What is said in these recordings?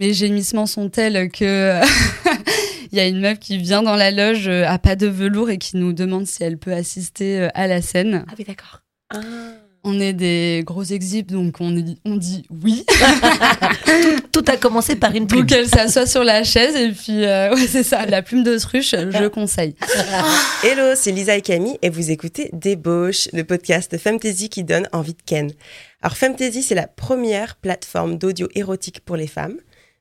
mes gémissements sont tels que il y a une meuf qui vient dans la loge à pas de velours et qui nous demande si elle peut assister à la scène. Ah oui, d'accord. Ah. On est des gros exhibes, donc on, dit, on dit oui. tout, a commencé par une plume. Donc elle s'assoit sur la chaise et puis, ouais, c'est ça, la plume d'autruche, je conseille. Hello, c'est Lisa et Camille et vous écoutez Débauche, le podcast Femtasy qui donne envie de ken. Alors Femtasy, c'est la première plateforme d'audio érotique pour les femmes.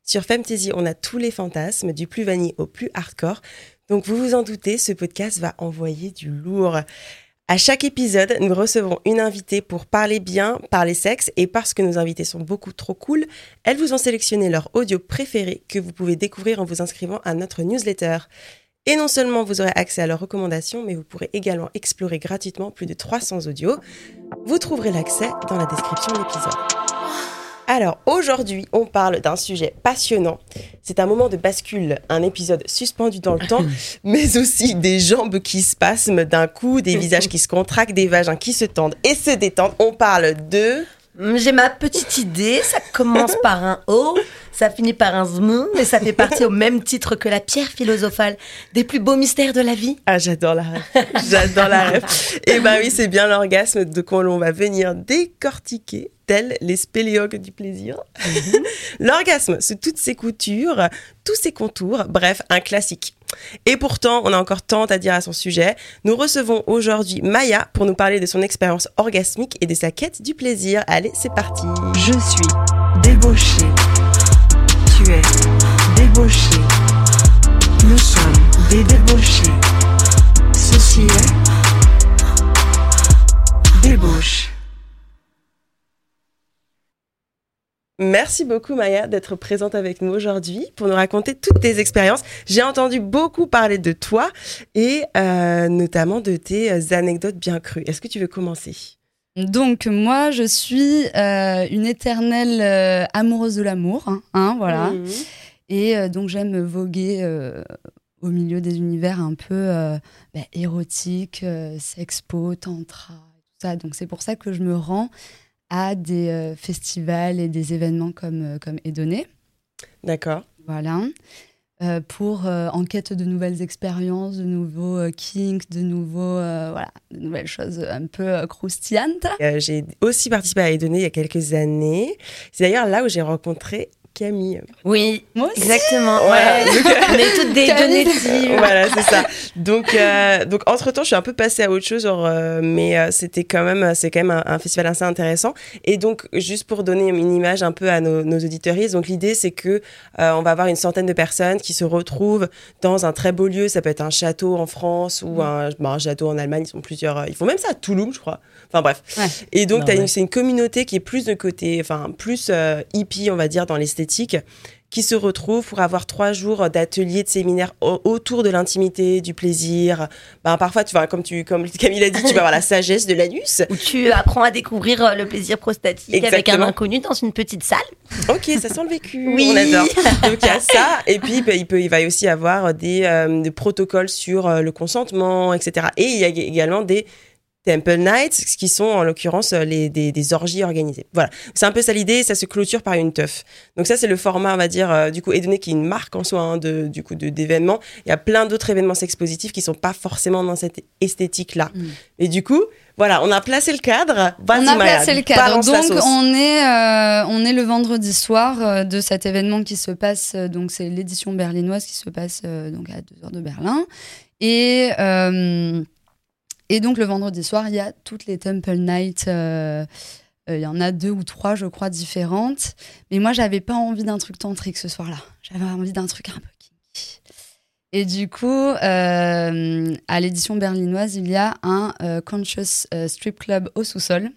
Sur Femtasy, on a tous les fantasmes, du plus vanille au plus hardcore. Donc vous vous en doutez, ce podcast va envoyer du lourd. À chaque épisode, nous recevons une invitée pour parler bien, parler sexe, et parce que nos invités sont beaucoup trop cool, elles vous ont sélectionné leur audio préféré que vous pouvez découvrir en vous inscrivant à notre newsletter. Et non seulement vous aurez accès à leurs recommandations, mais vous pourrez également explorer gratuitement plus de 300 audios. Vous trouverez l'accès dans la description de l'épisode. Alors aujourd'hui, on parle d'un sujet passionnant. C'est un moment de bascule, un épisode suspendu dans le temps, mais aussi des jambes qui spasment d'un coup, des visages qui se contractent, des vagins qui se tendent et se détendent. On parle de... J'ai ma petite idée, ça commence par un O, ça finit par un ZM, mais ça fait partie au même titre que la pierre philosophale des plus beaux mystères de la vie. Ah, j'adore la rêve. J'adore la rêve. Et bah oui, c'est bien l'orgasme de quoi l'on va venir décortiquer tels les spéléologues du plaisir. Mhm. L'orgasme, c'est toutes ses coutures, tous ses contours, bref, un classique. Et pourtant, on a encore tant à dire à son sujet. Nous recevons aujourd'hui Maya pour nous parler de son expérience orgasmique et de sa quête du plaisir. Allez, c'est parti. Je suis débauchée. Tu es débauchée. Nous sommes des débauchés. Ceci est débauche. Merci beaucoup Maya d'être présente avec nous aujourd'hui pour nous raconter toutes tes expériences. J'ai entendu beaucoup parler de toi et euh, notamment de tes euh, anecdotes bien crues. Est-ce que tu veux commencer? Donc moi, je suis euh, une éternelle amoureuse de l'amour, hein, hein voilà. Mhm. Et donc j'aime voguer au milieu des univers un peu bah, érotiques, sexpo, tantra, tout ça. Donc c'est pour ça que je me rends à des euh, festivals et des événements comme, euh, comme Edonné. D'accord. Voilà. Euh, pour enquête de nouvelles expériences, de nouveaux kinks, de nouveaux voilà, de nouvelles choses un peu croustillantes. j'ai aussi participé à Edonné il y a quelques années. C'est d'ailleurs là où j'ai rencontré Camille. Oui, moi exactement. Ouais. on est toutes des données. voilà, c'est ça. Donc, euh, donc entre temps, je suis un peu passée à autre chose, genre, euh, mais euh, c'était quand même, c'est quand même un, festival assez intéressant. Et donc, juste pour donner une image un peu à nos, nos auditeuristes, donc l'idée c'est que on va avoir une centaine de personnes qui se retrouvent dans un très beau lieu. Ça peut être un château en France ou un, bah, un château en Allemagne. Ils sont plusieurs. Ils font même ça à Toulouse, je crois. Enfin bref. Et donc, c'est une communauté qui est plus de côté, enfin plus hippie, on va dire, dans l'esthétique qui se retrouvent pour avoir trois jours d'ateliers, de séminaires autour de l'intimité, du plaisir. Ben, parfois, tu vois, comme, tu, comme Camille a dit, tu vas avoir la sagesse de l'anus. Où tu apprends à découvrir euh, le plaisir prostatique avec un inconnu dans une petite salle. Ok, ça sent le vécu. Oui. On adore. Donc, il y a ça. Et puis, ben, il, peut, il va aussi avoir des, euh, des protocoles sur euh, le consentement, etc. Et il y a également des Temple Nights, qui sont en l'occurrence euh, les, des, orgies organisées. Voilà, c'est un peu ça l'idée, ça se clôture par une teuf. Donc ça c'est le format, on va dire, euh, du coup, et donné qui est une marque en soi hein, de, du coup d'événements. Il y a plein d'autres événements sexpositifs qui sont pas forcément dans cette esthétique-là. Mm. Et du coup, voilà, on a placé le cadre. On a placé le cadre. Donc on est euh, on est le vendredi soir de cet événement qui se passe. donc c'est l'édition berlinoise qui se passe donc à 2 heures de Berlin et et donc le vendredi soir, il y a toutes les Temple Nights. Euh, euh, il y en a deux ou trois, je crois, différentes. Mais moi, j'avais pas envie d'un truc tantrique ce soir-là. J'avais envie d'un truc un peu kinky. Et du coup, euh, à l'édition berlinoise, il y a un Conscious Strip Club au sous-sol.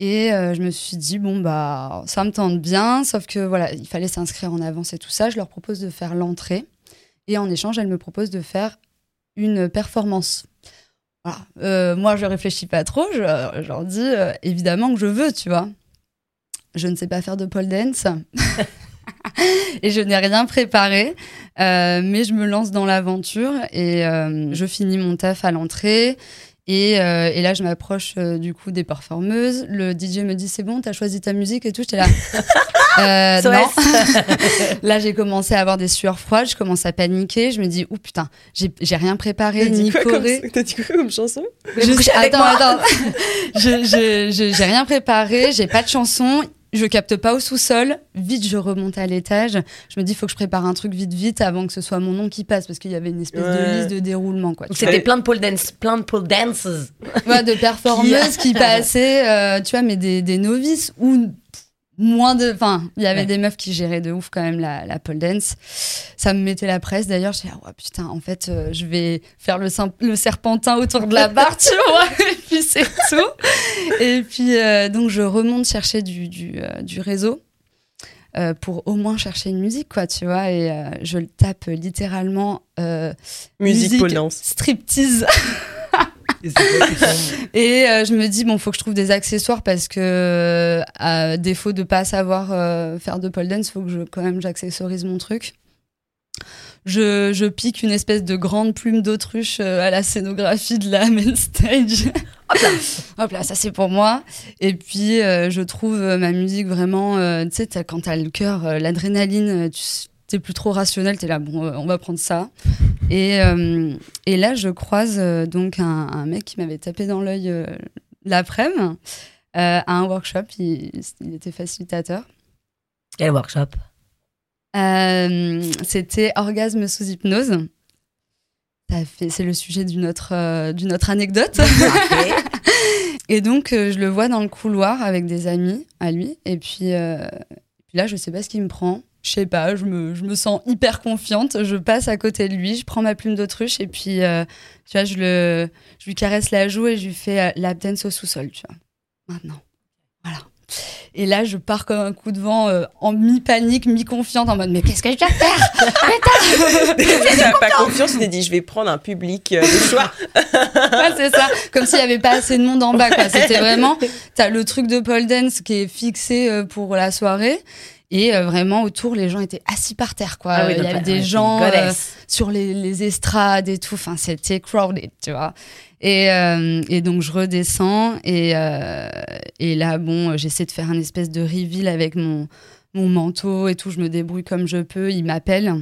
Et je me suis dit, bon, bah, ça me tente bien, sauf que voilà, il fallait s'inscrire en avance et tout ça. Je leur propose de faire l'entrée. Et en échange, elles me proposent de faire une performance. Euh, moi, je réfléchis pas trop. Je, dis euh, évidemment que je veux, tu vois. Je ne sais pas faire de pole dance. et je n'ai rien préparé, euh, mais je me lance dans l'aventure et je finis mon taf à l'entrée. Et, euh, et, là, je m'approche euh, du coup des performeuses. Le DJ me dit c'est bon, t'as choisi ta musique et tout. J'étais là. euh, non. là, j'ai commencé à avoir des sueurs froides. Je commence à paniquer. Je me dis oh putain, j'ai rien préparé ni choré. T'as dit quoi comme chanson? Je, Attends, attends. J'ai rien préparé. J'ai pas de chanson je capte pas au sous-sol. Vite, je remonte à l'étage. Je me dis, il faut que je prépare un truc vite, vite avant que ce soit mon nom qui passe parce qu'il y avait une espèce de liste de déroulement. Quoi. C'était plein de pole dance, plein de pole dances. Ouais, de performeuses qui, passaient, euh, tu vois, mais des, des novices ou moins de. Enfin, il y avait des meufs qui géraient de ouf quand même la, la pole dance. Ça me mettait la presse d'ailleurs. Je disais, oh, putain, en fait, euh, je vais faire le, le serpentin autour de la barre, tu vois, et puis c'est tout. Et puis, euh, donc, je remonte chercher du, du, euh, du réseau. pour au moins chercher une musique, quoi, tu vois, et je le tape littéralement musique, musique pole dance. striptease. Et euh, je me dis, bon, faut que je trouve des accessoires parce que, à défaut de pas savoir euh, faire de pole dance, faut que je, quand même j'accessorise mon truc. Je, je, pique une espèce de grande plume d'autruche euh, à la scénographie de la main stage. Hop là, Hop là ça c'est pour moi. Et puis je trouve ma musique vraiment, tu sais, quand t'as le cœur, l'adrénaline, tu t'es plus trop rationnel, t'es là, bon, on va prendre ça. Et, euh, et là, je croise euh, donc un, un, mec qui m'avait tapé dans l'œil euh, l'après-midi à un workshop. Il, il, était facilitateur. Quel workshop? C'était orgasme sous hypnose. C'est le sujet d'une autre, d'une autre anecdote. et donc, je le vois dans le couloir avec des amis à lui. Et puis, et puis là, je sais pas ce qui me prend je sais pas, je me, je me, sens hyper confiante. Je passe à côté de lui, je prends ma plume d'autruche et puis, euh, tu vois, je, le, je lui caresse la joue et je lui fais euh, la dance au sous-sol, tu vois. Maintenant. Voilà. Et là, je pars comme un coup de vent euh, en mi-panique, mi-confiante, en mode Mais qu'est-ce que je dois faire? T'as pas confiance, tu t'es dit Je vais prendre un public de choix. ouais, c'est ça. Comme s'il n'y avait pas assez de monde en bas. C'était vraiment, t'as le truc de pole dance qui est fixé pour la soirée. Et euh, vraiment, autour, les gens étaient assis par terre, quoi. Ah il y avait des gens euh, sur les, les, estrades et tout. Enfin, c'était crowded, tu vois. Et, euh, et, donc, je redescends. Et, et là, bon, j'essaie de faire un espèce de reveal avec mon, mon manteau et tout. Je me débrouille comme je peux. Il m'appelle.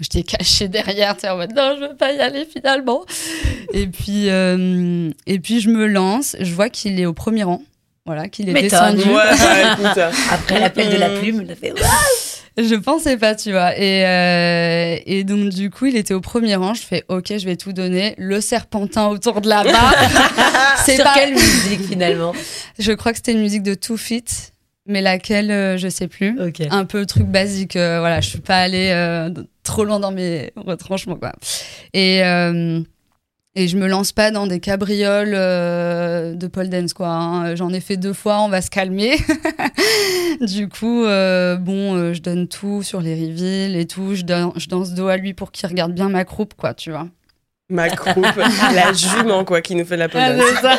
Je t'ai caché derrière, tu en mode non, je veux pas y aller finalement. et puis, et puis je me lance. Je vois qu'il est au premier rang voilà, qu'il est descendu. Après l'appel de la plume, il a fait Je pensais pas, tu vois. Et, euh, et donc, du coup, il était au premier rang. Je fais, OK, je vais tout donner. Le serpentin autour de la barre. c'est Sur quelle musique, finalement? Je crois que c'était une musique de Too Fit, mais laquelle, euh, je sais plus. Un peu truc basique. Euh, voilà, je suis pas allée trop loin dans mes retranchements, quoi. Et et je me lance pas dans des cabrioles euh, de pole dance, quoi. Hein. J'en ai fait deux fois, on va se calmer. du coup, euh, bon, euh, je donne tout sur les reveals et tout. Je, je danse dos à lui pour qu'il regarde bien ma croupe, quoi, tu vois. Ma croupe, la jument, quoi, qui nous fait de la pole ah.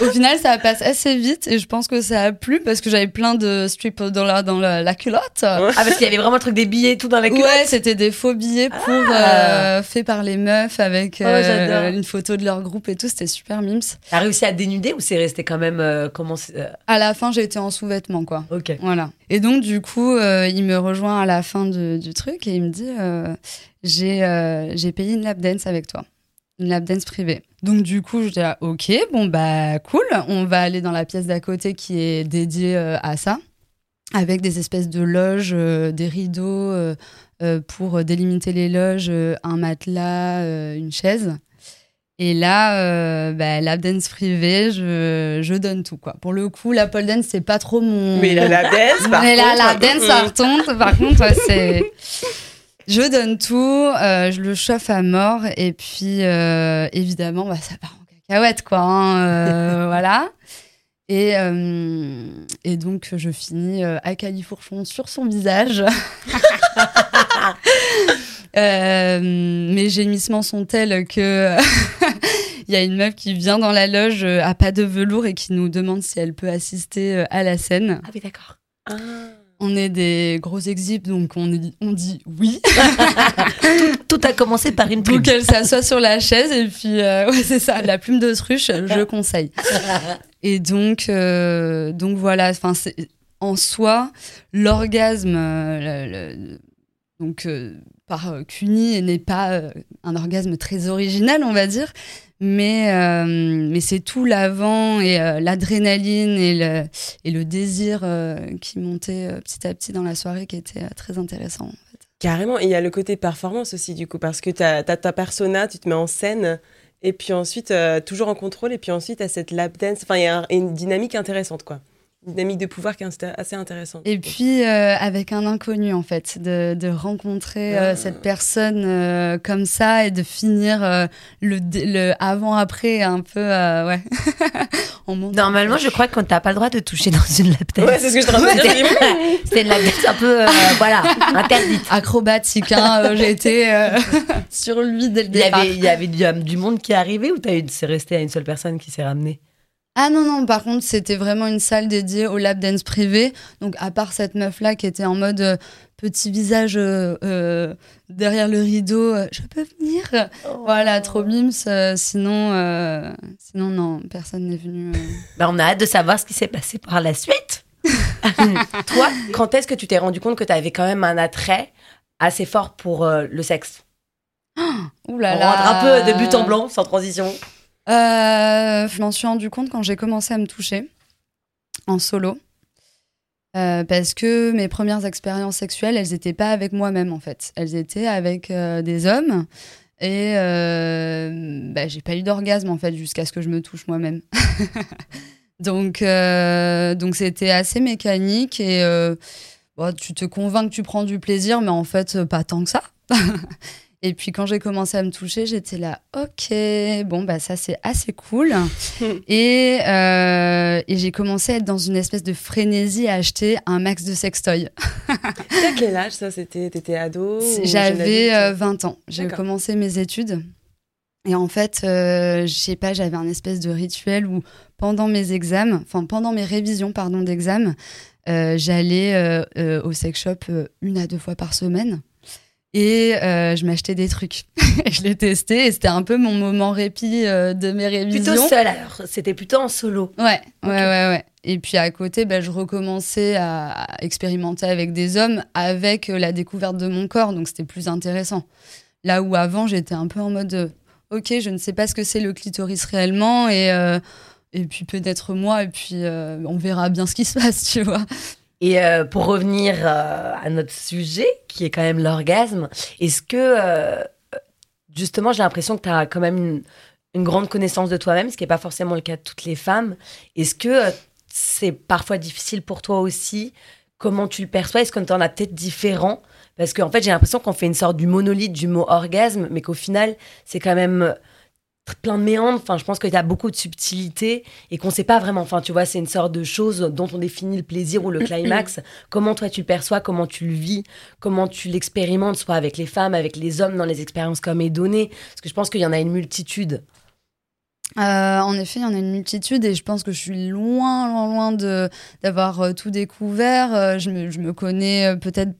Au final, ça passe assez vite et je pense que ça a plu parce que j'avais plein de strips dans la, dans la, culotte. Ah, parce qu'il y avait vraiment un truc des billets tout dans la culotte Ouais, c'était des faux billets pour, ah. euh, faits par les meufs avec oh, euh, une photo de leur groupe et tout. C'était super mimes. T'as réussi à dénuder ou c'est resté quand même euh, comment À la fin, j'ai été en sous-vêtements, quoi. Ok. Voilà. Et donc, du coup, il me rejoint à la fin du truc et il me dit j'ai j'ai payé une lap dance avec toi une lap dance privée. Donc du coup, je dis ah, ok, bon bah cool, on va aller dans la pièce d'à côté qui est dédiée euh, à ça, avec des espèces de loges, euh, des rideaux euh, pour délimiter les loges, un matelas, une chaise. Et là, bah, lap dance privée, je, je, donne tout quoi. Pour le coup, la pole dance c'est pas trop mon. Mais la lap dance, par Mais la lap dance, par contre, par contre, c'est. Je donne tout, euh, je le chauffe à mort et puis euh, évidemment bah, ça part en cacahuète quoi. Hein, euh, voilà. Et, et, donc je finis à califourchon sur son visage. mes gémissements sont tels que il y a une meuf qui vient dans la loge à pas de velours et qui nous demande si elle peut assister à la scène. Ah oui d'accord. Ah on est des gros exhibes, donc on, dit, on dit oui. tout, a commencé par une plume. Donc elle s'assoit sur la chaise et puis, euh, ouais, c'est ça, la plume d'autruche, je conseille. Et donc, euh, donc voilà, enfin, en soi, l'orgasme, euh, donc par CUNY, n'est pas un orgasme très original, on va dire, mais, euh, mais c'est tout l'avant et euh, l'adrénaline et le, désir euh, qui montait petit à petit dans la soirée qui était très intéressant. Carrément, il y a le côté performance aussi du coup, parce que tu as, ta persona, tu te mets en scène, et puis ensuite, toujours en contrôle, et puis ensuite, as cette lap dance, enfin, il y a une dynamique intéressante quoi dynamique de pouvoir qui est assez intéressante. Et puis euh, avec un inconnu en fait, de, de rencontrer euh, ah. cette personne euh, comme ça et de finir le, le avant-après un peu ouais. Normalement, je crois qu'on t'a pas le droit de toucher dans une lap Ouais, c'est ce que je te dire. C'était une lap un peu voilà interdite. Acrobatique. Hein, J'ai été sur lui dès le départ. Il y avait, il y avait du, monde qui est arrivé ou c'est resté à une seule personne qui s'est ramenée? Ah non, non, par contre, c'était vraiment une salle dédiée au lap dance privé. Donc, à part cette meuf-là qui était en mode euh, petit visage euh, euh, derrière le rideau, je peux venir? Oh. Voilà, trop mimes. sinon, sinon, non, personne n'est venu. Bah, on a hâte de savoir ce qui s'est passé par la suite. Toi, quand est-ce que tu t'es rendu compte que tu avais quand même un attrait assez fort pour le sexe? Oh, Ouh là là. On rentre un peu de but en blanc, sans transition. Euh, je m'en suis rendu compte quand j'ai commencé à me toucher en solo. Euh, parce que mes premières expériences sexuelles, elles n'étaient pas avec moi-même en fait. Elles étaient avec euh, des hommes. Et bah, j'ai pas eu d'orgasme en fait jusqu'à ce que je me touche moi-même. donc donc c'était assez mécanique et tu te convaincs que tu prends du plaisir, mais en fait pas tant que ça. Et puis quand j'ai commencé à me toucher, j'étais là, ok, bon, bah ça c'est assez cool. et, euh, et j'ai commencé à être dans une espèce de frénésie à acheter un max de sextoy. à quel âge ça C'était T'étais ado J'avais 20 euh, ans. J'ai commencé mes études. Et en fait, euh, je sais pas, j'avais un espèce de rituel où pendant mes examens, enfin pendant mes révisions pardon d'examen, euh, j'allais au sex shop une à deux fois par semaine et euh, je m'achetais des trucs. je l'ai testé et c'était un peu mon moment répit euh, de mes révisions. Plutôt seul alors, c'était plutôt en solo. Ouais, ouais, ouais, ouais. Et puis à côté, bah, je recommençais à expérimenter avec des hommes avec euh, la découverte de mon corps, donc c'était plus intéressant. Là où avant, j'étais un peu en mode, ok, je ne sais pas ce que c'est le clitoris réellement et, et puis peut-être moi et puis on verra bien ce qui se passe, tu vois. Et euh, pour revenir euh, à notre sujet, qui est quand même l'orgasme, est-ce que, euh, justement, j'ai l'impression que tu as quand même une, grande connaissance de toi-même, ce qui n'est pas forcément le cas de toutes les femmes. Est-ce que c'est parfois difficile pour toi aussi? Comment tu le perçois? Est-ce que tu en as peut-être différent? Parce qu'en fait, j'ai l'impression qu'on fait une sorte du monolithe du mot orgasme, mais qu'au final, c'est quand même plein de méandres. Enfin, je pense qu'il y a beaucoup de subtilité et qu'on ne sait pas vraiment. Enfin, tu vois, c'est une sorte de chose dont on définit le plaisir ou le climax. comment toi tu le perçois, comment tu le vis, comment tu l'expérimentes, soit avec les femmes, avec les hommes dans les expériences comme est donné. Parce que je pense qu'il y en a une multitude. Euh, en effet, il y en a une multitude et je pense que je suis loin, loin, loin de d'avoir euh, tout découvert. Euh, je, me, je me connais peut-être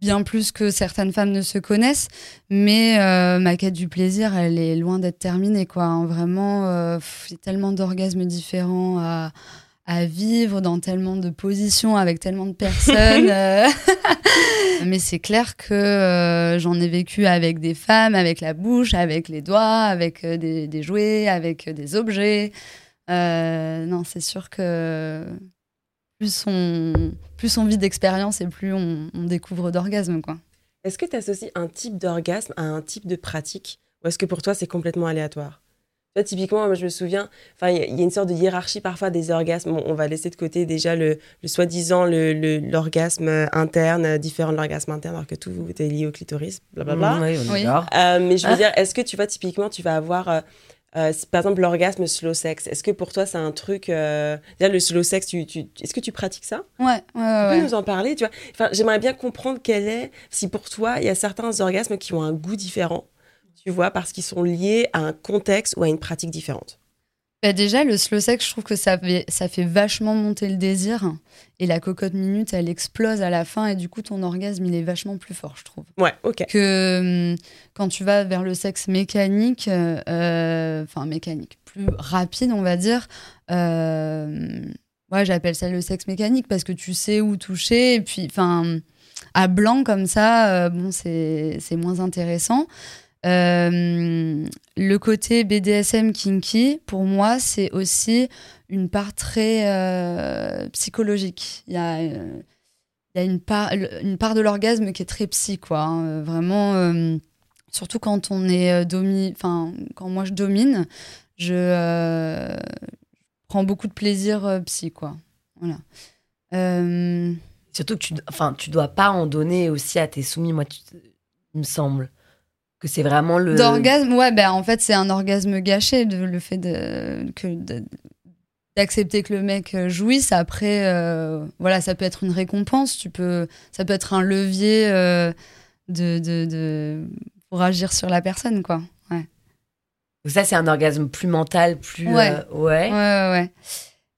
bien plus que certaines femmes ne se connaissent, mais euh, ma quête du plaisir, elle est loin d'être terminée. Quoi. Hein. Vraiment, euh, il y a tellement d'orgasmes différents à, à, vivre dans tellement de positions avec tellement de personnes. Euh. mais c'est clair que j'en ai vécu avec des femmes, avec la bouche, avec les doigts, avec des, des jouets, avec des objets. non, c'est sûr que plus on, plus on vit d'expérience et plus on, découvre d'orgasme. quoi. Est-ce que tu associes un type d'orgasme à un type de pratique? Ou est-ce que pour toi, c'est complètement aléatoire? Toi, typiquement, moi, je me souviens, il y, a une sorte de hiérarchie parfois des orgasmes. on va laisser de côté déjà le, soi-disant l'orgasme interne, différent de l'orgasme interne, alors que tout est lié au clitoris, blablabla. Mmh, oui, euh, mais je veux ah. dire, est-ce que tu vois, typiquement, tu vas avoir. Euh, euh, par exemple, l'orgasme slow sex, est-ce que pour toi c'est un truc. Euh... le slow sex, tu, tu... est-ce que tu pratiques ça? Ouais, ouais, ouais. Tu peux nous en parler tu vois? Enfin, J'aimerais bien comprendre quel est, si pour toi il y a certains orgasmes qui ont un goût différent, tu vois, parce qu'ils sont liés à un contexte ou à une pratique différente. Bah, déjà, le slow sex, je trouve que ça fait, ça fait vachement monter le désir. Et la cocotte minute, elle explose à la fin. Et du coup, ton orgasme, il est vachement plus fort, je trouve. Ouais, ok. Que hum, quand tu vas vers le sexe mécanique, euh, enfin mécanique, plus rapide, on va dire. Euh, ouais, j'appelle ça le sexe mécanique parce que tu sais où toucher. Et puis, enfin, à blanc comme ça, euh, bon, c'est moins intéressant. Euh, le côté BDSM kinky, pour moi, c'est aussi une part très euh, psychologique. Il y a, il y a une, part, une part de l'orgasme qui est très psy, quoi. Hein. Vraiment, surtout quand on est domi... enfin, quand moi je domine, je prends beaucoup de plaisir psy, quoi. Voilà. Surtout que tu, enfin, tu dois pas en donner aussi à tes soumis, moi, il me semble que c'est vraiment le d'orgasme ouais ben en fait c'est un orgasme gâché de, le fait de que d'accepter que le mec euh, jouisse. Après euh, voilà ça peut être une récompense. Tu peux ça peut être un levier euh, de, de, de, pour agir sur la personne quoi. Ouais. Donc ça c'est un orgasme plus mental plus ouais. ouais. ouais ouais, ouais.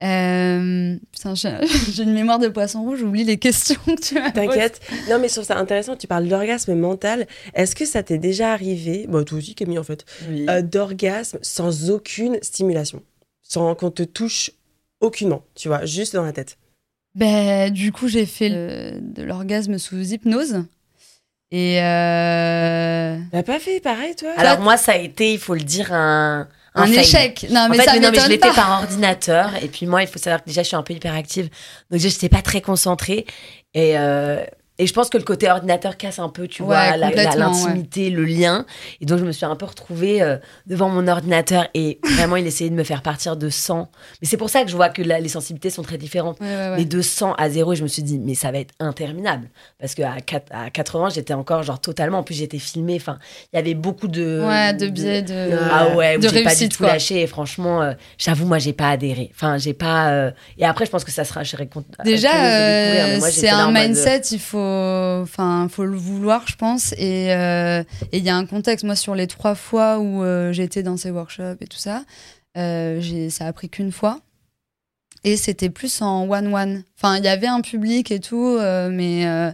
Euh, putain, j'ai une mémoire de poisson rouge, j'oublie les questions que tu m'as T'inquiète. Non, mais je trouve ça intéressant. Tu parles d'orgasme mental. Est-ce que ça t'est déjà arrivé, bon, toi aussi, Camille, en fait, euh, d'orgasme sans aucune stimulation? Sans qu'on te touche aucunement, tu vois, juste dans la tête? Ben, du coup, j'ai fait de l'orgasme sous hypnose. Et euh... T'as pas fait pareil, toi? Alors, moi, ça a été, il faut le dire, un un, échec. Non, mais en fait, ça non, mais je l'ai fait par ordinateur. Et puis moi, il faut savoir que déjà, je suis un peu hyperactive. Donc, je n'étais pas très concentrée. Et, euh, et je pense que le côté ordinateur casse un peu, tu vois, l'intimité, le lien. Et donc, je me suis un peu retrouvée euh, devant mon ordinateur et vraiment, il essayait de me faire partir de 100. Mais c'est pour ça que je vois que les sensibilités sont très différentes. mais de 100 à 0, je me suis dit, mais ça va être interminable. Parce qu'à à 80, j'étais encore genre totalement. En plus, j'étais filmée. Enfin, il y avait beaucoup de. Ouais, de biais de. Ah ouais, de j'ai pas du tout lâché. Et franchement, euh, j'avoue, moi, j'ai pas adhéré. Enfin, j'ai pas. Euh, et après, je pense que ça sera. Déjà, c'est un mindset, il faut enfin, faut le vouloir, je pense. Euh, et il y a un contexte. Moi, sur les trois fois où euh, été dans ces workshops et tout ça, euh, ça a pris qu'une fois. Et c'était plus en one-one. Enfin, il y avait un public et tout, mais,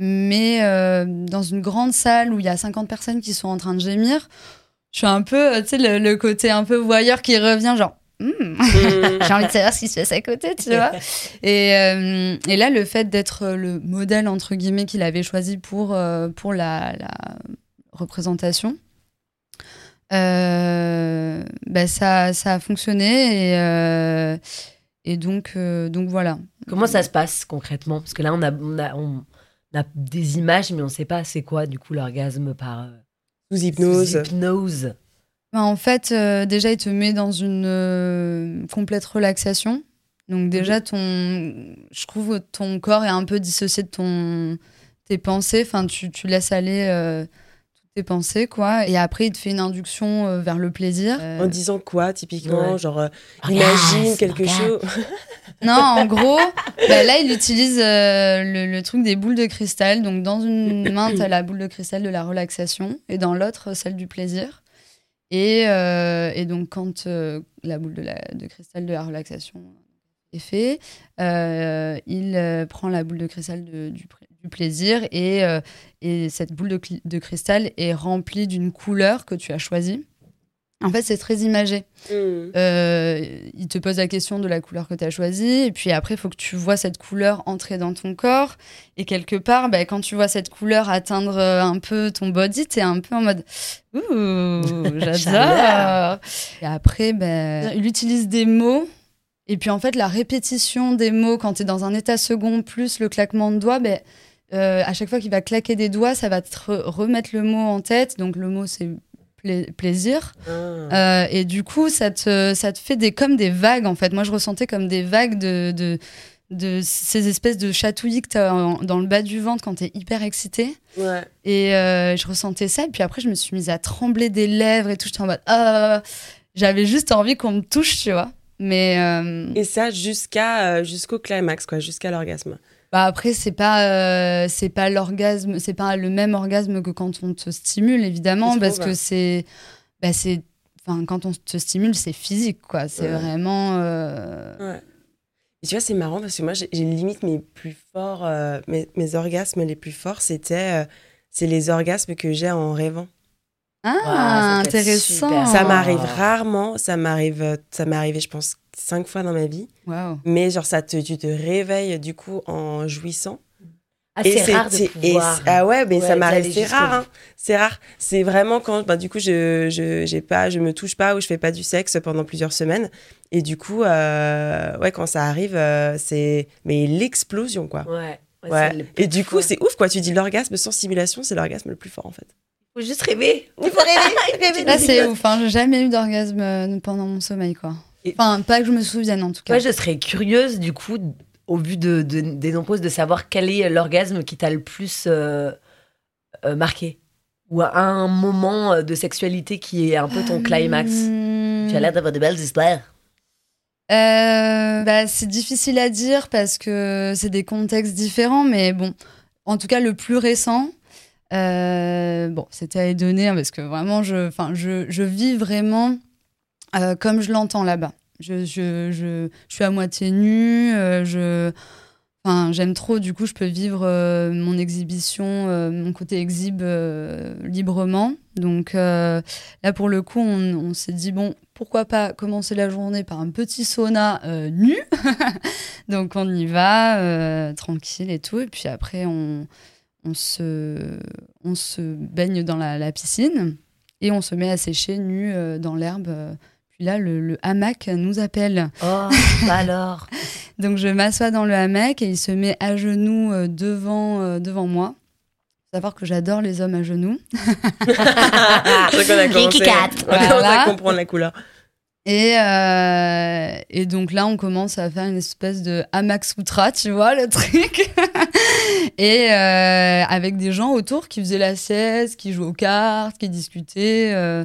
mais dans une grande salle où il y a 50 personnes qui sont en train de gémir, je suis un peu, tu sais, le, le, côté un peu voyeur qui revient, genre, Hmm. J'ai envie de savoir ce qui se passe à côté, tu vois. Et, euh, et, là, le fait d'être le modèle, entre guillemets, qu'il avait choisi pour, euh, pour la, la, représentation, euh, bah ça, ça a fonctionné. Et, et donc, donc voilà. Comment ça se passe concrètement? Parce que là, on a, on a, on a des images, mais on ne sait pas c'est quoi, du coup, l'orgasme par... Sous hypnose. Sous hypnose. Bah, en fait, euh, déjà, il te met dans une euh, complète relaxation. Donc déjà, mhm. ton, je trouve que ton corps est un peu dissocié de ton, tes pensées. Enfin, tu, tu laisses aller euh, toutes tes pensées, quoi. Et après, il te fait une induction vers le plaisir. En disant quoi, typiquement Genre, imagine quelque chose. non, en gros, bah, là, il utilise le, le, truc des boules de cristal. Donc, dans une main, tu as la boule de cristal de la relaxation et dans l'autre, celle du plaisir. Et, euh, et donc, quand euh, la boule de, cristal de la relaxation est fait, euh, il prend la boule de cristal du, plaisir et, et cette boule de, cristal est remplie d'une couleur que tu as choisie. En fait, c'est très imagé. Mm. Euh, il te pose la question de la couleur que tu as choisie, et puis après, il faut que tu vois cette couleur entrer dans ton corps. Et quelque part, bah, quand tu vois cette couleur atteindre euh, un peu ton body, tu es un peu en mode Ouh, j'adore Et après, bah, il utilise des mots. Et puis en fait, la répétition des mots quand tu es dans un état second, plus le claquement de doigts, bah, euh, à chaque fois qu'il va claquer des doigts, ça va te remettre le mot en tête. Donc le mot, c'est plaisir. Ah. Euh, et du coup, ça te, ça te fait des, comme des vagues, en fait. Moi, je ressentais comme des vagues de, de, de ces espèces de chatouillis que tu as dans le bas du ventre quand tu es hyper excité. Ouais. Et euh, je ressentais ça. Et puis après, je me suis mise à trembler des lèvres et tout. J'étais en mode, ah, j'avais juste envie qu'on me touche, tu vois. Mais euh, Et ça jusqu'à jusqu'au climax, quoi, jusqu'à l'orgasme. Bah après c'est pas euh, c'est pas l'orgasme c'est pas le même orgasme que quand on te stimule évidemment parce que c'est bah c'est enfin, quand on te stimule, c'est physique, quoi. C'est Ouais. vraiment. euh, Ouais. Et tu vois, c'est marrant parce que moi, j'ai limite mes plus forts, euh, mes, mes orgasmes les plus forts, c'était, euh, c'est les orgasmes que j'ai en rêvant. Ah, ça intéressant. Ça m'arrive rarement, ça m'arrive, ça m'est arrivé, je pense, cinq fois dans ma vie. Mais genre, ça te, tu te réveilles du coup en jouissant. Ah, c'est rare de pouvoir. ah ouais, mais Ouais, ça m'arrive, c'est rare. hein. C'est rare. C'est vraiment quand, bah, du coup, je, je, j'ai pas, je me touche pas ou je fais pas du sexe pendant plusieurs semaines. Et du coup, euh, ouais, quand ça arrive, euh, c'est, mais l'explosion, quoi. Ouais. ouais, Et du coup, c'est ouf, quoi. Tu dis l'orgasme sans stimulation, c'est l'orgasme le plus fort, en fait. faut juste rêver. Il faut rêver. rêver Là, c'est ouf. Hein. J'ai jamais eu d'orgasme euh, pendant mon sommeil, quoi. Enfin, pas que je me souvienne, en tout cas. Moi, je serais curieuse, du coup, au vu de, de- des nombreuses, de savoir quel est l'orgasme qui t'a le plus euh, euh, marqué. Ou à un moment euh, de sexualité qui est un peu ton climax. Tu as l'air d'avoir de belles histoires. Euh, bah, c'est difficile à dire parce que c'est des contextes différents, mais bon, en tout cas, le plus récent, euh, bon, c'était à Edonner, hein, parce que vraiment, je, je vis vraiment euh, comme je l'entends là-bas. Je, je, je, suis à moitié nue, euh, je, enfin, j'aime trop, du coup, je peux vivre euh, mon exhibition, mon côté exhibe librement. Donc là, pour le coup, on, s'est dit, bon, pourquoi pas commencer la journée par un petit sauna nu Donc on y va, tranquille et tout. Et puis après, on, on, se, on se baigne dans la, piscine et on se met à sécher nu dans l'herbe. Puis là, le, le hamac nous appelle. Oh, bah alors. Donc je m'assois dans le hamac et il se met à genoux euh, devant, euh, devant moi. Faut savoir que j'adore les hommes à genoux. C'est qu'on a commencé, Kiki cat. on a commencé Voilà. à comprendre la couleur. Et, euh, et donc là, on commence à faire une espèce de hamac sutra, tu vois, le truc. et euh, avec des gens autour qui faisaient la sieste, qui jouaient aux cartes, qui discutaient. euh,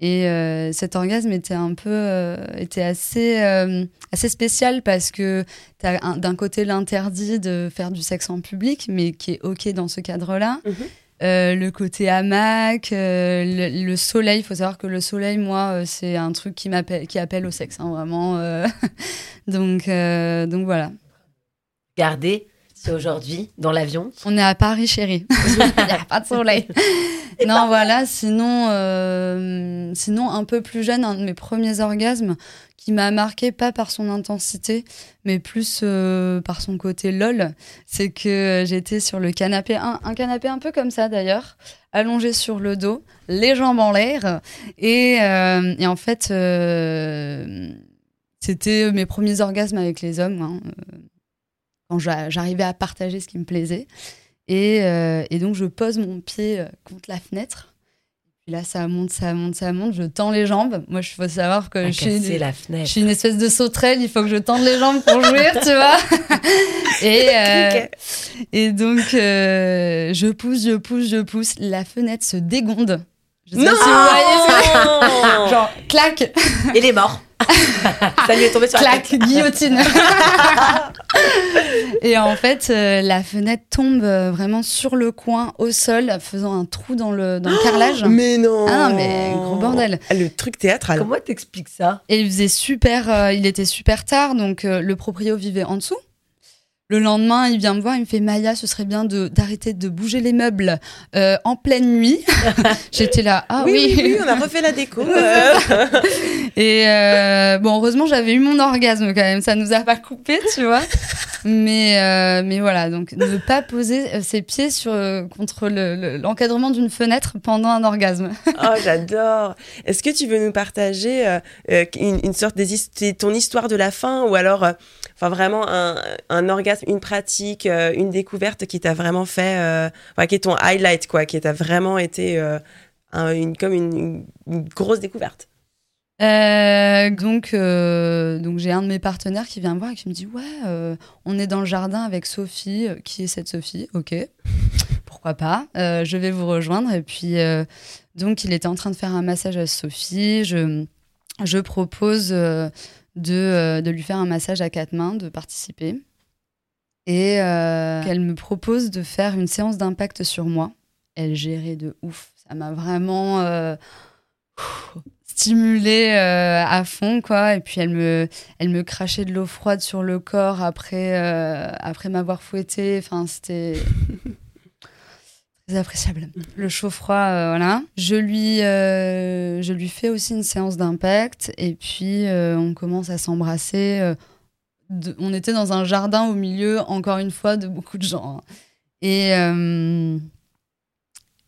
et euh, cet orgasme était un peu, euh, était assez, euh, assez spécial parce que tu as d'un côté l'interdit de faire du sexe en public, mais qui est OK dans ce cadre-là. Mhm. Le côté hamac, le, le soleil. Il faut savoir que le soleil, moi, c'est un truc qui m'appelle, qui appelle au sexe, hein, vraiment. donc, donc voilà. Regardez, c'est aujourd'hui, dans l'avion. On est à Paris, chérie. Il n'y a pas de soleil. non, voilà. Sinon, euh, sinon, un peu plus jeune, un de mes premiers orgasmes qui m'a marqué, pas par son intensité, mais plus euh, par son côté lol, c'est que j'étais sur le canapé, un, un canapé un peu comme ça d'ailleurs, allongé sur le dos, les jambes en l'air. Et, euh, et en fait, c'était mes premiers orgasmes avec les hommes. hein, quand j'a- j'arrivais à partager ce qui me plaisait. Et, euh, et donc, je pose mon pied euh, contre la fenêtre. Puis là, ça monte, ça monte, ça monte. Je tends les jambes. Moi, il faut savoir que À je suis, casser la je fenêtre. suis une espèce de sauterelle. Il faut que je tende les jambes pour jouir, tu vois. et, euh, et donc, euh, je pousse, je pousse, je pousse. La fenêtre se dégonde. Je sais pas Non si vous voyez. Genre, clac, Il est mort. Ça lui est tombé sur la tête. clac, guillotine. et en fait, euh, la fenêtre tombe euh, vraiment sur le coin, au sol, faisant un trou dans le, dans le carrelage. Mais non Ah, mais gros bordel. Ah, Le truc théâtral. Comment t'expliques ça? Et il faisait super, euh, il était super tard, donc euh, le proprio vivait en dessous. Le lendemain, il vient me voir, il me fait Maya, ce serait bien de d'arrêter de bouger les meubles euh, en pleine nuit. J'étais là, ah oui, oui. oui, oui, on a refait la déco. euh. Et euh, bon, heureusement, j'avais eu mon orgasme quand même, ça nous a pas coupé, tu vois. Mais euh, mais voilà, donc ne pas poser euh, ses pieds sur euh, contre le- le- l'encadrement d'une fenêtre pendant un orgasme. Oh, j'adore. Est-ce que tu veux nous partager une, une sorte des his- c'est ton histoire de la fin ou alors, euh, enfin vraiment un, un orgasme, une pratique, euh, une découverte qui t'a vraiment fait, euh, qui est ton highlight quoi, qui t'a vraiment été euh, un- une comme une, grosse découverte. Euh, donc, donc j'ai un de mes partenaires qui vient me voir et qui me dit ouais, on est dans le jardin avec Sophie. Qui est cette Sophie? Ok, pourquoi pas? Je vais vous rejoindre. Et puis donc il était en train de faire un massage à Sophie. Je je propose de euh, de lui faire un massage à quatre mains, de participer. Et euh, elle me propose de faire une séance d'impact sur moi. Elle gérait de ouf. Ça m'a vraiment euh, stimulée à fond, quoi. Et puis elle me, elle me crachait de l'eau froide sur le corps après, après m'avoir fouetté. Enfin, c'était appréciable. Le chaud-froid, voilà. Je lui, je lui fais aussi une séance d'impact et puis on commence à s'embrasser on était dans un jardin au milieu, encore une fois, de beaucoup de gens. Et, euh,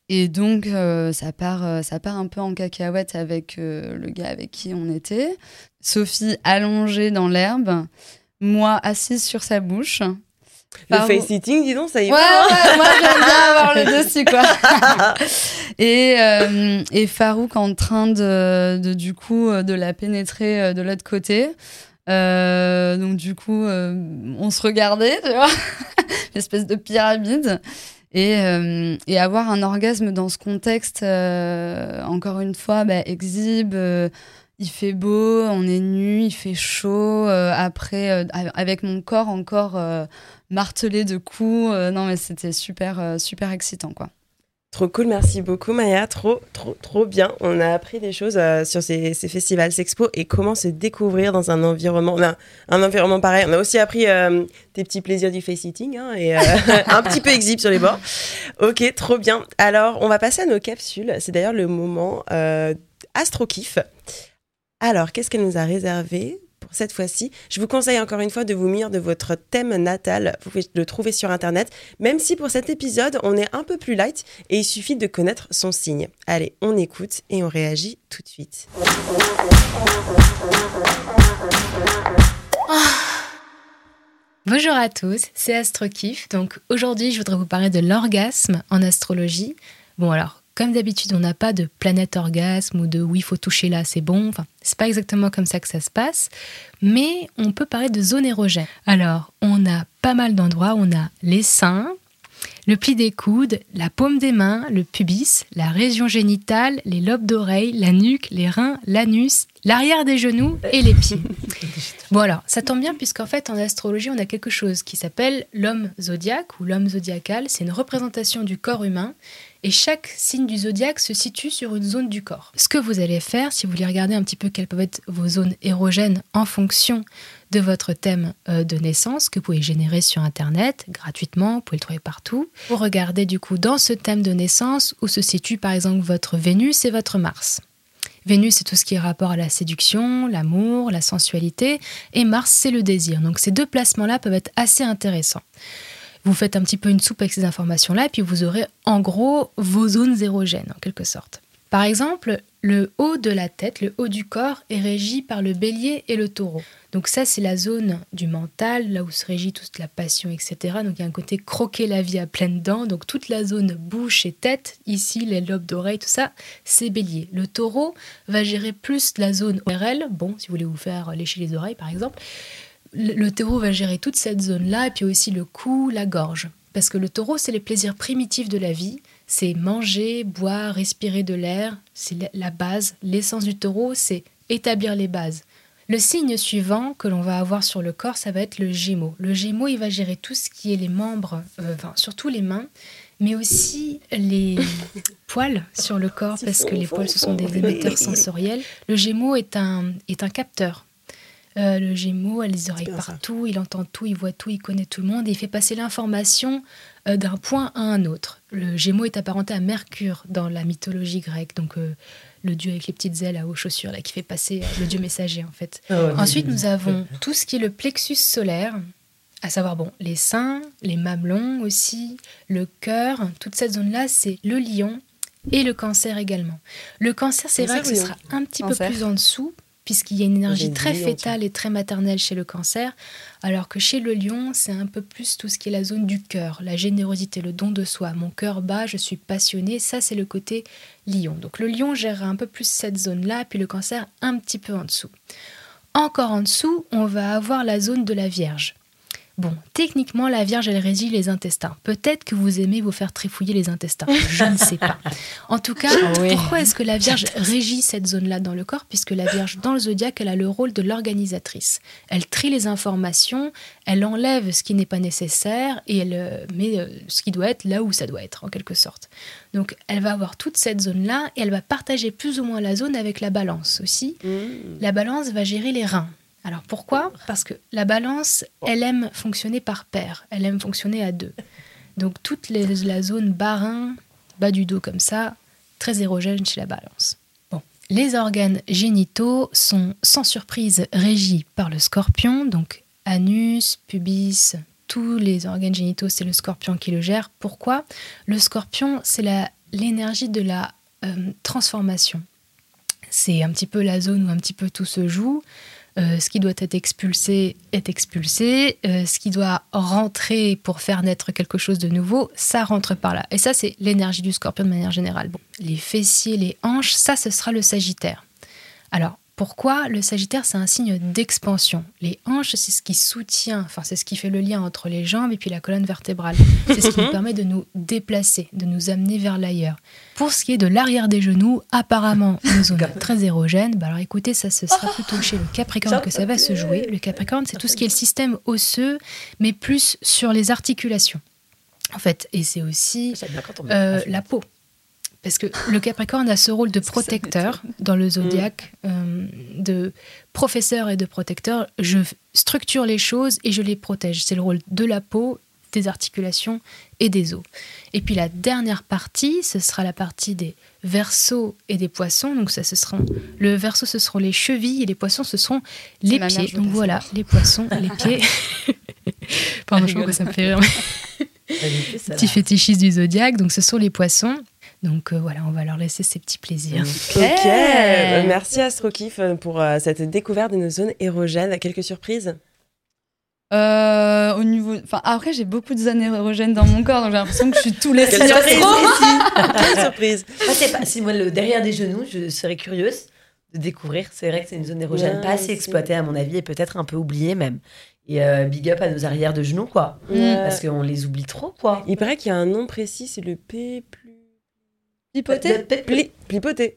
et donc, euh, ça, part, euh, ça part un peu en cacahuète avec le gars avec qui on était. Sophie allongée dans l'herbe, moi assise sur sa bouche. Le face-sitting, dis donc, ça y va. Ouais, moi j'aime bien avoir le dessus, quoi. et, et Farouk en train de, de, du coup, de la pénétrer de l'autre côté. Euh, donc du coup, euh, on se regardait, tu vois, l'espèce de pyramide. Et, euh, et, avoir un orgasme dans ce contexte, encore une fois, bah, exhibe, il fait beau, on est nu, il fait chaud. après, avec mon corps encore martelé de coups, non mais c'était super, super excitant, quoi. Trop cool, merci beaucoup Maya, trop trop trop bien. On a appris des choses euh, sur ces, ces festivals Sexpo et comment se découvrir dans un environnement, un environnement pareil. On a aussi appris euh, tes petits plaisirs du face-sitting hein, et euh, un petit peu exhibe sur les bords. Ok, trop bien. Alors, on va passer à nos capsules. C'est d'ailleurs le moment Astro Kiff. Alors, qu'est-ce qu'elle nous a réservé cette fois-ci? Je vous conseille encore une fois de vous munir de votre thème natal. Vous pouvez le trouver sur Internet, même si pour cet épisode, on est un peu plus light et il suffit de connaître son signe. Allez, on écoute et on réagit tout de suite. Bonjour à tous, c'est AstroKif. Donc aujourd'hui, je voudrais vous parler de l'orgasme en astrologie. Bon alors, comme d'habitude, on n'a pas de planète orgasme ou de oui, il faut toucher là, c'est bon. Enfin, c'est pas exactement comme ça que ça se passe, mais on peut parler de zone érogène. Alors, on a pas mal d'endroits. On a les seins, le pli des coudes, la paume des mains, le pubis, la région génitale, les lobes d'oreilles, la nuque, les reins, l'anus, l'arrière des genoux et les pieds. Bon alors, ça tombe bien puisqu'en fait en astrologie on a quelque chose qui s'appelle l'homme zodiaque ou l'homme zodiacal. C'est une représentation du corps humain et chaque signe du zodiaque se situe sur une zone du corps. Ce que vous allez faire, si vous voulez regarder un petit peu quelles peuvent être vos zones érogènes en fonction de votre thème euh, de naissance, que vous pouvez générer sur Internet gratuitement, vous pouvez le trouver partout. Vous regardez du coup dans ce thème de naissance où se situe par exemple votre Vénus et votre Mars. Vénus, c'est tout ce qui est rapport à la séduction, l'amour, la sensualité, et Mars, c'est le désir. Donc ces deux placements-là peuvent être assez intéressants. Vous faites un petit peu une soupe avec ces informations-là, et puis vous aurez en gros vos zones érogènes, en quelque sorte. Par exemple, le haut de la tête, le haut du corps, est régi par le bélier et le taureau. Donc ça, c'est la zone du mental, là où se régit toute la passion, etc. Donc il y a un côté croquer la vie à pleines dents. Donc toute la zone bouche et tête, ici, les lobes d'oreille, tout ça, c'est bélier. Le taureau va gérer plus la zone ORL. Bon, si vous voulez vous faire lécher les oreilles, par exemple le taureau va gérer toute cette zone-là, et puis aussi le cou, la gorge. Parce que le taureau, c'est les plaisirs primitifs de la vie. C'est manger, boire, respirer de l'air. C'est la base. L'essence du taureau, c'est établir les bases. Le signe suivant que l'on va avoir sur le corps, ça va être le gémeau. Le gémeau, il va gérer tout ce qui est les membres, euh, enfin, surtout les mains, mais aussi les poils sur le corps, parce que les poils, ce sont des émetteurs sensoriels. Le gémeau est un, est un capteur. Euh, le Gémeaux a les oreilles partout, il entend tout, il voit tout, il connaît tout le monde et il fait passer l'information euh, d'un point à un autre. Le Gémeaux est apparenté à Mercure dans la mythologie grecque, donc euh, le dieu avec les petites ailes à haut chaussures là, qui fait passer le dieu messager en fait. Ah Ensuite, nous avons tout ce qui est le plexus solaire, à savoir bon, les seins, les mamelons aussi, le cœur, toute cette zone-là, c'est le lion et le cancer également. Le cancer, c'est vrai que ce sera un petit peu plus en dessous puisqu'il y a une énergie très fétale et très maternelle chez le cancer, alors que chez le lion, c'est un peu plus tout ce qui est la zone du cœur, la générosité, le don de soi. Mon cœur bat, je suis passionné, ça c'est le côté lion. Donc le lion gère un peu plus cette zone-là, puis le cancer un petit peu en dessous. Encore en dessous, on va avoir la zone de la Vierge. Bon, techniquement, la Vierge, elle régit les intestins. Peut-être que vous aimez vous faire trifouiller les intestins. Je ne sais pas. En tout cas, Ah oui. pourquoi est-ce que la Vierge régit cette zone-là dans le corps Puisque la Vierge, dans le zodiaque, elle a le rôle de l'organisatrice. Elle trie les informations, elle enlève ce qui n'est pas nécessaire et elle euh, met euh, ce qui doit être là où ça doit être, en quelque sorte. Donc, elle va avoir toute cette zone-là et elle va partager plus ou moins la zone avec la balance aussi. La balance va gérer les reins. Alors pourquoi? Parce que la balance, elle aime fonctionner par paire, elle aime fonctionner à deux. Donc toute les- la zone bas-rein, bas du dos comme ça, très érogène chez la balance. Bon. Les organes génitaux sont sans surprise régis par le scorpion, donc anus, pubis, tous les organes génitaux, c'est le scorpion qui le gère. Pourquoi? Le scorpion, c'est l'énergie de la euh, transformation. C'est un petit peu la zone où un petit peu tout se joue. Euh, ce qui doit être expulsé est expulsé. Euh, ce qui doit rentrer pour faire naître quelque chose de nouveau, ça rentre par là. Et ça, c'est l'énergie du scorpion de manière générale. Les fessiers, les hanches, ça, ce sera le sagittaire. Alors, pourquoi le sagittaire, c'est un signe d'expansion Les hanches, c'est ce qui soutient, enfin, c'est ce qui fait le lien entre les jambes et puis la colonne vertébrale. C'est ce qui nous permet de nous déplacer, de nous amener vers l'ailleurs. Pour ce qui est de l'arrière des genoux, apparemment, une zone très érogène. Bah alors écoutez, ça ce sera plutôt chez le Capricorne que ça va se jouer. Le Capricorne, c'est tout ce qui est le système osseux, mais plus sur les articulations. En fait, et c'est aussi euh, la peau. Parce que le Capricorne a ce rôle de protecteur dans le zodiaque, euh, de professeur et de protecteur. Je structure les choses et je les protège. C'est le rôle de la peau, des articulations et des os. Et puis la dernière partie, ce sera la partie des versos et des poissons. Donc ça, ce seront le verso, ce seront les chevilles et les poissons, ce seront les pieds. Donc voilà, les poissons, les pieds. Pardon, je crois que ça me fait rire. Petit fétichiste du zodiaque, donc ce sont les poissons. Donc euh, voilà, on va leur laisser ces petits plaisirs. Ok, Euh, merci Astrokif euh, pour euh, cette découverte de nos zones érogènes. Quelques surprises? Euh, au niveau, enfin après j'ai beaucoup de zones érogènes dans mon corps, donc j'ai l'impression que je suis tous les Quelle signes surprise astro. Quelle surprise Ah, pas, si moi, le derrière des genoux, je serais curieuse de découvrir. C'est vrai que c'est une zone érogène Ouais, pas assez exploitée, à mon avis, et peut-être un peu oubliée même. Et euh, big up à nos arrières de genoux, quoi. Parce qu'on les oublie trop, quoi. Il paraît qu'il y a un nom précis, c'est le P plus. Pipoté Pli... Plipoté.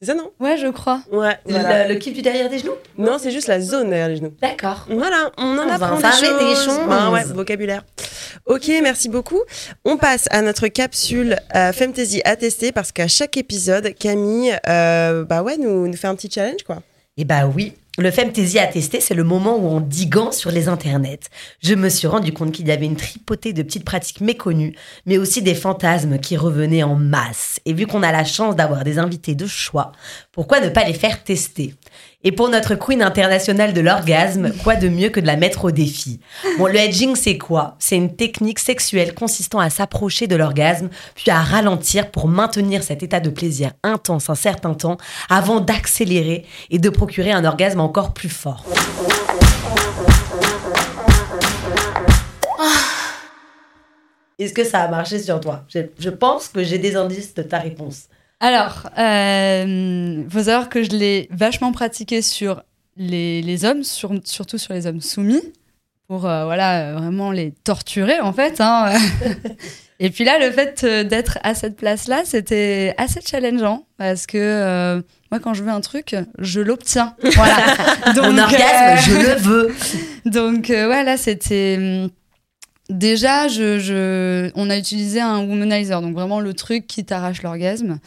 C'est ça, non Ouais, je crois. Ouais. Le, voilà. le kiff du derrière des genoux? Non, c'est juste la zone derrière les genoux. D'accord. Voilà, on en On va apprend en des parler des choses. choses. Ouais, ouais, vocabulaire. Ok, merci beaucoup. On passe à notre capsule euh, Femtasy à tester parce qu'à chaque épisode, Camille, euh, bah ouais, nous, nous fait un petit challenge quoi. Eh bah oui, le Femtasy à tester, c'est le moment où on dit gant sur les internets. Je me suis rendu compte qu'il y avait une tripotée de petites pratiques méconnues, mais aussi des fantasmes qui revenaient en masse. Et vu qu'on a la chance d'avoir des invités de choix, pourquoi ne pas les faire tester? Et pour notre queen internationale de l'orgasme, quoi de mieux que de la mettre au défi Bon, le edging, c'est quoi C'est une technique sexuelle consistant à s'approcher de l'orgasme, puis à ralentir pour maintenir cet état de plaisir intense un certain temps, avant d'accélérer et de procurer un orgasme encore plus fort. Est-ce que ça a marché sur toi? Je, je pense que j'ai des indices de ta réponse. Alors, euh, faut savoir que je l'ai vachement pratiqué sur les, les hommes, sur- surtout sur les hommes soumis, pour euh, voilà euh, vraiment les torturer en fait. hein. Et puis là, le fait euh, d'être à cette place-là, c'était assez challengeant parce que euh, moi, quand je veux un truc, je l'obtiens. Voilà. Mon Donc, orgasme, euh, je le veux. donc euh, ouais, là c'était hum, déjà je, je on a utilisé un womanizer, donc vraiment le truc qui t'arrache l'orgasme.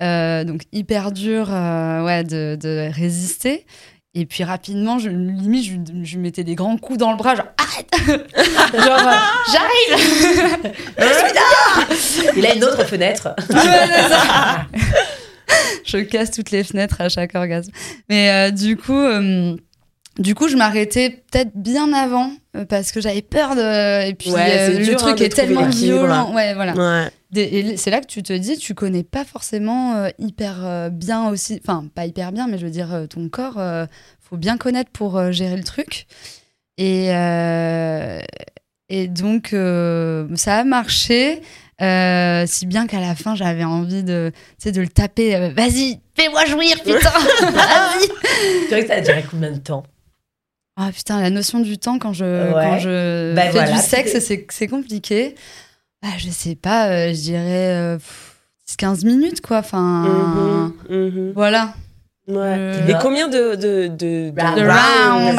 Euh, donc hyper dur euh, ouais de, de résister. Et puis rapidement, je, limite, je, je lui mettais des grands coups dans le bras, genre arrête Genre, euh, j'arrive Il a une autre fenêtre. Je casse toutes les fenêtres à chaque orgasme. Mais euh, du coup, euh, du coup, je m'arrêtais peut-être bien avant parce que j'avais peur de. Et puis Ouais, euh, le dur, hein, truc de est tellement violent. Ouais, voilà. Ouais. Et c'est là que tu te dis, tu connais pas forcément euh, hyper euh, bien aussi. Enfin, pas hyper bien, mais je veux dire, euh, ton corps, faut bien connaître pour gérer le truc. Et, euh, et donc, euh, ça a marché. euh, si bien qu'à la fin, j'avais envie de, de le taper. Vas-y, fais-moi jouir, putain Vas-y Tu dirais que ça a duré combien de temps? Ah putain, la notion du temps quand je, quand je bah, fais du sexe, c'est compliqué. Bah, je sais pas, euh, je dirais 15 minutes, quoi. Enfin, mhm, mhm. voilà. Et combien de, de, de, rounds,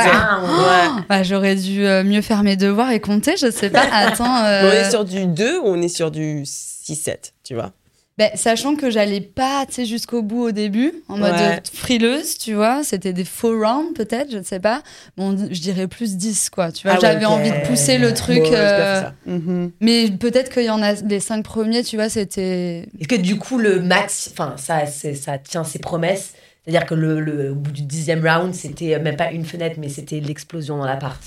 bah, J'aurais dû euh, mieux faire mes devoirs et compter, je sais pas. Attends. On est sur du 2 ou on est sur du 6-7, tu vois? Ben, sachant que j'allais pas jusqu'au bout au début, en mode frileuse, tu vois, c'était des faux rounds peut-être, je ne sais pas. Bon, je dirais plus 10, quoi. Tu vois, ah j'avais envie de pousser le truc. Euh, mhm. Mais peut-être qu'il y en a les 5 premiers, tu vois, c'était. Est-ce que du coup, le max, enfin, ça, ça tient ses promesses c'est-à-dire que le, au bout du dixième round, c'était même pas une fenêtre, mais c'était l'explosion dans l'appart.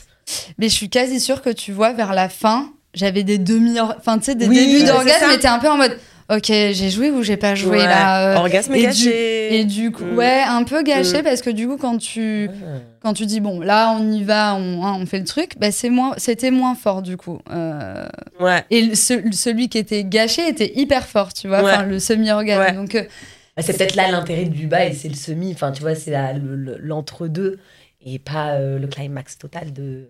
Mais je suis quasi sûre que tu vois, vers la fin, j'avais des demi Enfin, tu sais, des débuts d'orgasme, mais t'es un peu en mode. Ok, j'ai joué ou j'ai pas joué là euh, Orgasme et gâché. et du coup, mm. ouais, un peu gâché mm. parce que du coup, quand tu, quand tu dis bon, là on y va, on, hein, on fait le truc, bah, c'est moins, c'était moins fort du coup. Euh, ouais. Et celui qui était gâché était hyper fort, tu vois, le semi-orgasme. Donc euh, bah, c'est peut-être là l'intérêt du bail, c'est le semi, enfin tu vois, c'est l'entre-deux et pas euh, le climax total de.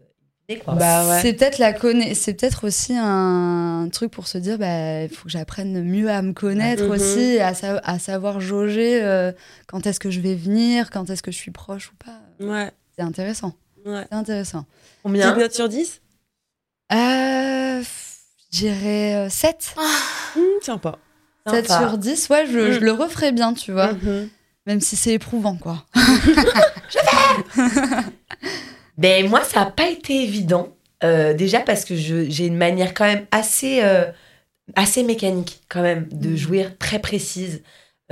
Bah c'est peut-être la c'est peut-être aussi un truc pour se dire bah il faut que j'apprenne mieux à me connaître mm-hmm. aussi à, à savoir jauger euh, quand est-ce que je vais venir quand est-ce que je suis proche ou pas ouais c'est intéressant ouais. c'est intéressant combien de sur 10 euh, je dirais 7 ah. mmh, sympa 7 sur 10, ouais, je, je, mm. le referais bien, tu vois. Mm-hmm. Même si c'est éprouvant, quoi. je vais Ben, moi, ça n'a pas été évident. Euh, déjà parce que j'ai une manière quand même assez, euh, assez mécanique, quand même, de mm. jouir très précise.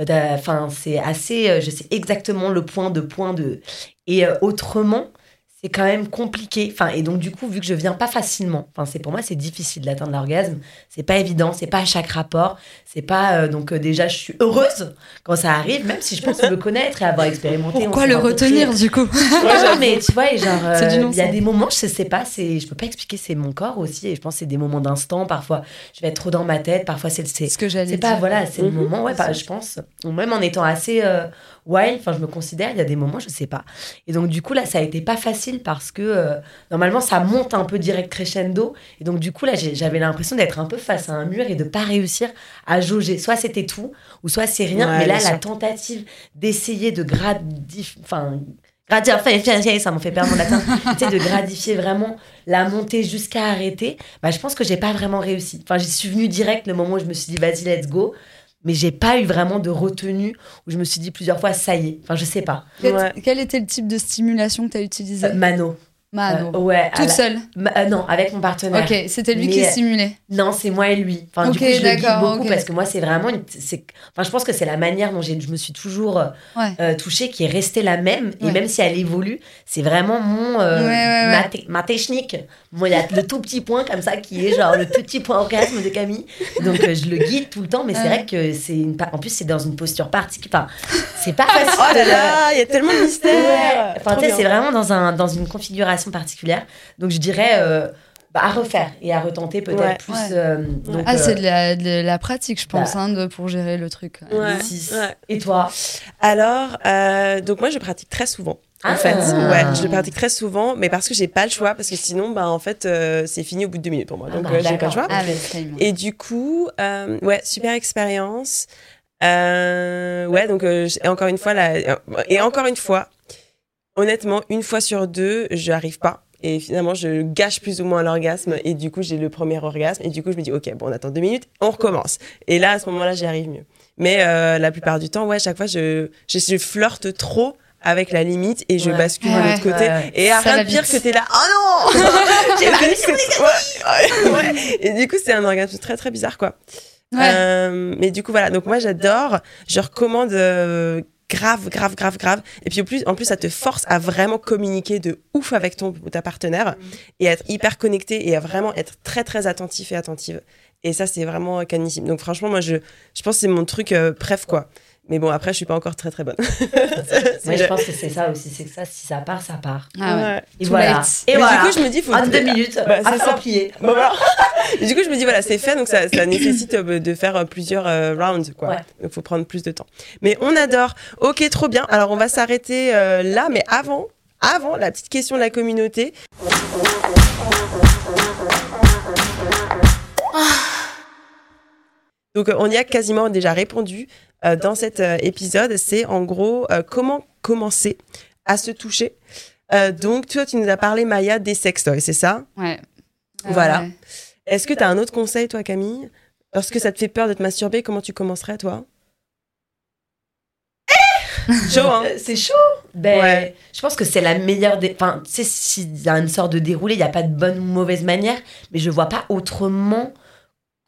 Euh, enfin, c'est assez. je sais exactement le point de point de. Et autrement, c'est quand même compliqué. Enfin, et donc, du coup, vu que je viens pas facilement, enfin, c'est pour moi, c'est difficile d'atteindre l'orgasme. C'est pas évident, c'est pas à chaque rapport. C'est pas. Euh, donc, euh, déjà, je suis heureuse quand ça arrive, même si je pense me connaître et avoir expérimenté. Pourquoi le retenir, du coup? Non, mais tu vois, genre, euh, il y a des moments, je sais pas, c'est, je peux pas expliquer, c'est mon corps aussi. Et je pense que c'est des moments d'instant. Parfois, je vais être trop dans ma tête. Parfois, c'est. C'est ce que j'allais C'est pas, voilà, c'est le mhm. moment, ouais, je pense. Ou même en étant assez wild, enfin, je me considère, il y a des moments, je sais pas. Et donc, du coup, là, ça a été pas facile parce que euh, normalement, ça monte un peu direct crescendo. Et donc, du coup, là, j'avais l'impression d'être un peu face à un mur et de pas réussir à jauger. Soit c'était tout, ou soit c'est rien. mais là, la tentative d'essayer de gradifier, enfin, ça m'en fait perdre mon latin, de gradifier vraiment la montée jusqu'à arrêter, bah, je pense que j'ai pas vraiment réussi. Enfin, j'y suis venue direct le moment où je me suis dit, vas-y, let's go mais j'ai pas eu vraiment de retenue où je me suis dit plusieurs fois ça y est enfin je sais pas quel, était le type de stimulation que tu as utilisé? Euh, Mano Mano. Euh, ouais. Toute seule? Euh, Non, avec mon partenaire. Ok, c'était lui qui stimulait. Non, c'est moi et lui. Enfin, du coup, je le guide beaucoup parce que moi, c'est vraiment. c'est Enfin, je pense que c'est la manière dont je me suis toujours euh, touchée qui est restée la même. Et même si elle évolue, c'est vraiment mon. ma, ma, technique. Moi, il y a le tout petit point comme ça qui est genre le petit point orgasme de Camille. Donc, je le guide tout le temps. Mais c'est vrai que c'est une. En plus, c'est dans une posture particulière. Enfin, c'est pas facile. oh là là, il y a tellement de mystère. Enfin, c'est vraiment dans, un, dans une configuration particulière. Donc je dirais euh, bah, à refaire et à retenter peut-être plus. Euh, ah, c'est euh, de la, pratique, je pense, bah. hein, de, pour gérer le truc. Et toi Alors, donc moi, je pratique très souvent. En ah. fait, ouais, je le pratique très souvent, mais parce que j'ai pas le choix, parce que sinon, bah, en fait, c'est fini au bout de deux minutes pour moi. Ah donc, bah, j'ai pas le choix. Ah, et du coup, ouais, super expérience. ouais, donc, et encore une fois, là, et encore une fois, honnêtement, une fois sur deux, je n'arrive pas. Et finalement, je gâche plus ou moins l'orgasme. Et du coup, j'ai le premier orgasme. Et du coup, je me dis, OK, bon, on attend deux minutes, on recommence. Et là, à ce moment-là, j'y arrive mieux. Mais euh, la plupart du temps, ouais, chaque fois, je, je, flirte trop avec la limite et je bascule de l'autre côté. Et rien de pire que t'es là, oh non J'ai pas ouais, Et du coup, c'est un orgasme très très bizarre, quoi. Euh, mais du coup, voilà. Donc moi, j'adore. Je recommande euh, grave, grave, grave, grave. Et puis en plus, en plus, ça te force à vraiment communiquer de ouf avec ton ta partenaire et à être hyper connecté et à vraiment être très, très attentif et attentive. Et ça, c'est vraiment canissime. Donc franchement, moi, je, je pense que c'est mon truc euh, bref, quoi. Mais bon, après, je suis pas encore très très bonne. Moi, je pense que c'est ça aussi. C'est que ça, si ça part, ça part. Ah ouais. Et voilà. Et du coup, je me dis, faut. En deux minutes, bah, c'est ça. plier. Bon, voilà. du coup, je me dis, voilà, c'est fait. Donc, ça, ça nécessite euh, de faire euh, plusieurs euh, rounds, quoi. Donc, il faut prendre plus de temps. Mais on adore. Ok, trop bien. Alors, on va s'arrêter là. Mais avant, avant la petite question de la communauté. Donc on y a quasiment déjà répondu euh, dans cet euh, épisode. C'est en gros euh, comment commencer à se toucher. donc toi, tu nous as parlé, Maya, des sextoys, c'est ça? Ouais. Voilà. Est-ce que tu as un autre conseil, toi, Camille? Lorsque ça te fait peur de te masturber, comment tu commencerais, toi? Chaud, hein C'est chaud. Ben, Je pense que c'est la meilleure des. Enfin, tu sais, s'il y a une sorte de déroulé, il n'y a pas de bonne ou mauvaise manière, mais je vois pas autrement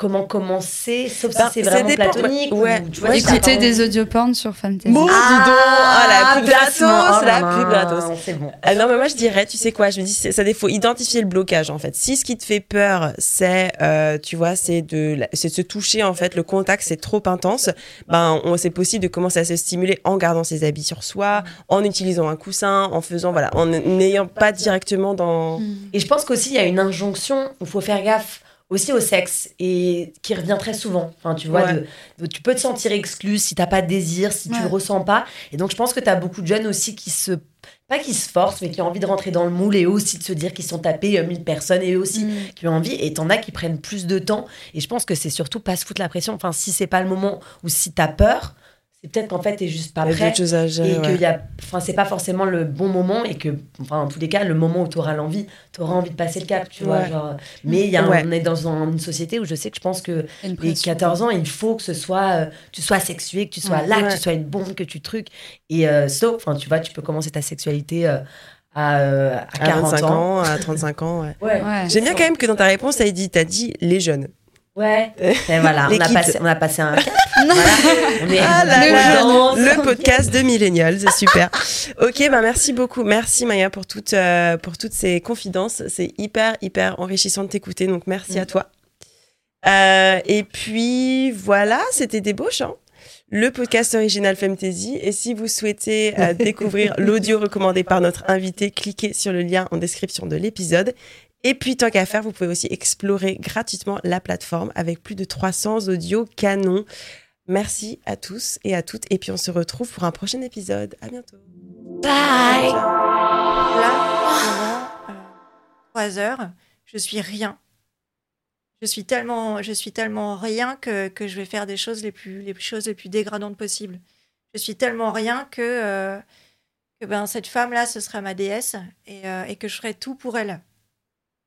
comment commencer, sauf si ben, c'est vraiment platonique. Ouais. Ou, tu vois, écouter des audioporns sur Fantasy. Bon, ah, la pub gratos, oh la pub gratos. C'est bon. Ah, non, mais moi je dirais, tu sais quoi, je me dis, ça il faut identifier le blocage en fait. Si ce qui te fait peur, c'est, euh, tu vois, c'est de, c'est de se toucher en fait, le contact c'est trop intense, ben c'est possible de commencer à se stimuler en gardant ses habits sur soi, en utilisant un coussin, en faisant, voilà, en n'ayant pas directement dans. Et je pense qu'aussi il y a une injonction, il faut faire gaffe aussi au sexe et qui revient très souvent. Enfin, tu vois, tu peux te sentir exclu si t'as pas de désir, si tu le ressens pas. Et donc, je pense que tu as beaucoup de jeunes aussi qui se pas qui se forcent, mais qui ont envie de rentrer dans le moule et aussi de se dire qu'ils sont tapés 1000 euh, personnes et eux aussi mm. qui ont envie. Et t'en as qui prennent plus de temps. Et je pense que c'est surtout pas se foutre la pression. Enfin, si c'est pas le moment ou si t'as peur, c'est peut-être qu'en fait, t'es juste pas prêt. et que y a, enfin, c'est pas forcément le bon moment et que, enfin, en tous les cas, le moment où tu auras l'envie, tu auras envie de passer le cap, tu vois. Genre, mais y a on est dans une société où je sais que je pense que les 14 ans, il faut que ce soit, euh, tu sois sexué, que tu sois là, que tu sois une bombe, que tu trucs. Et euh, sauf, enfin, tu vois, tu peux commencer ta sexualité. Euh, à, à, 40 ans. à 35 ans. Ouais. J'aime bien quand même que dans ta réponse, tu as dit, as dit les jeunes. Ouais. Et voilà, on a, passé, on a passé un cap. Ah, le, podcast de Millennials, c'est super. ok, bah merci beaucoup. Merci Maya pour, toutes euh, pour toutes ces confidences. C'est hyper, hyper enrichissant de t'écouter. Donc merci à mm. toi. Euh, et puis voilà, c'était débauche. Hein le podcast original Femtasy. Et si vous souhaitez euh, découvrir l'audio recommandé par notre invité, cliquez sur le lien en description de l'épisode. Et puis, tant qu'à faire, vous pouvez aussi explorer gratuitement la plateforme avec plus de 300 audios canons. Merci à tous et à toutes. Et puis, on se retrouve pour un prochain épisode. À bientôt. Bye. Là, pendant trois heures, je suis rien. Je suis tellement, je suis tellement rien que, que je vais faire des choses les plus, les choses les plus dégradantes possibles. Je suis tellement rien que, euh, que ben, cette femme-là, ce sera ma déesse et, euh, et que je ferai tout pour elle.